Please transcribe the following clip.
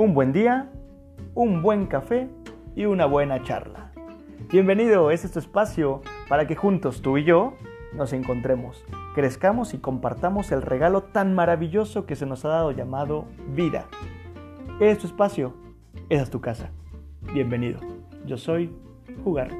un buen día, un buen café y una buena charla. Bienvenido, este es tu espacio para que juntos tú y yo nos encontremos, crezcamos y compartamos el regalo tan maravilloso que se nos ha dado llamado vida. Es tu espacio, esa es tu casa. Bienvenido, yo soy Jugar.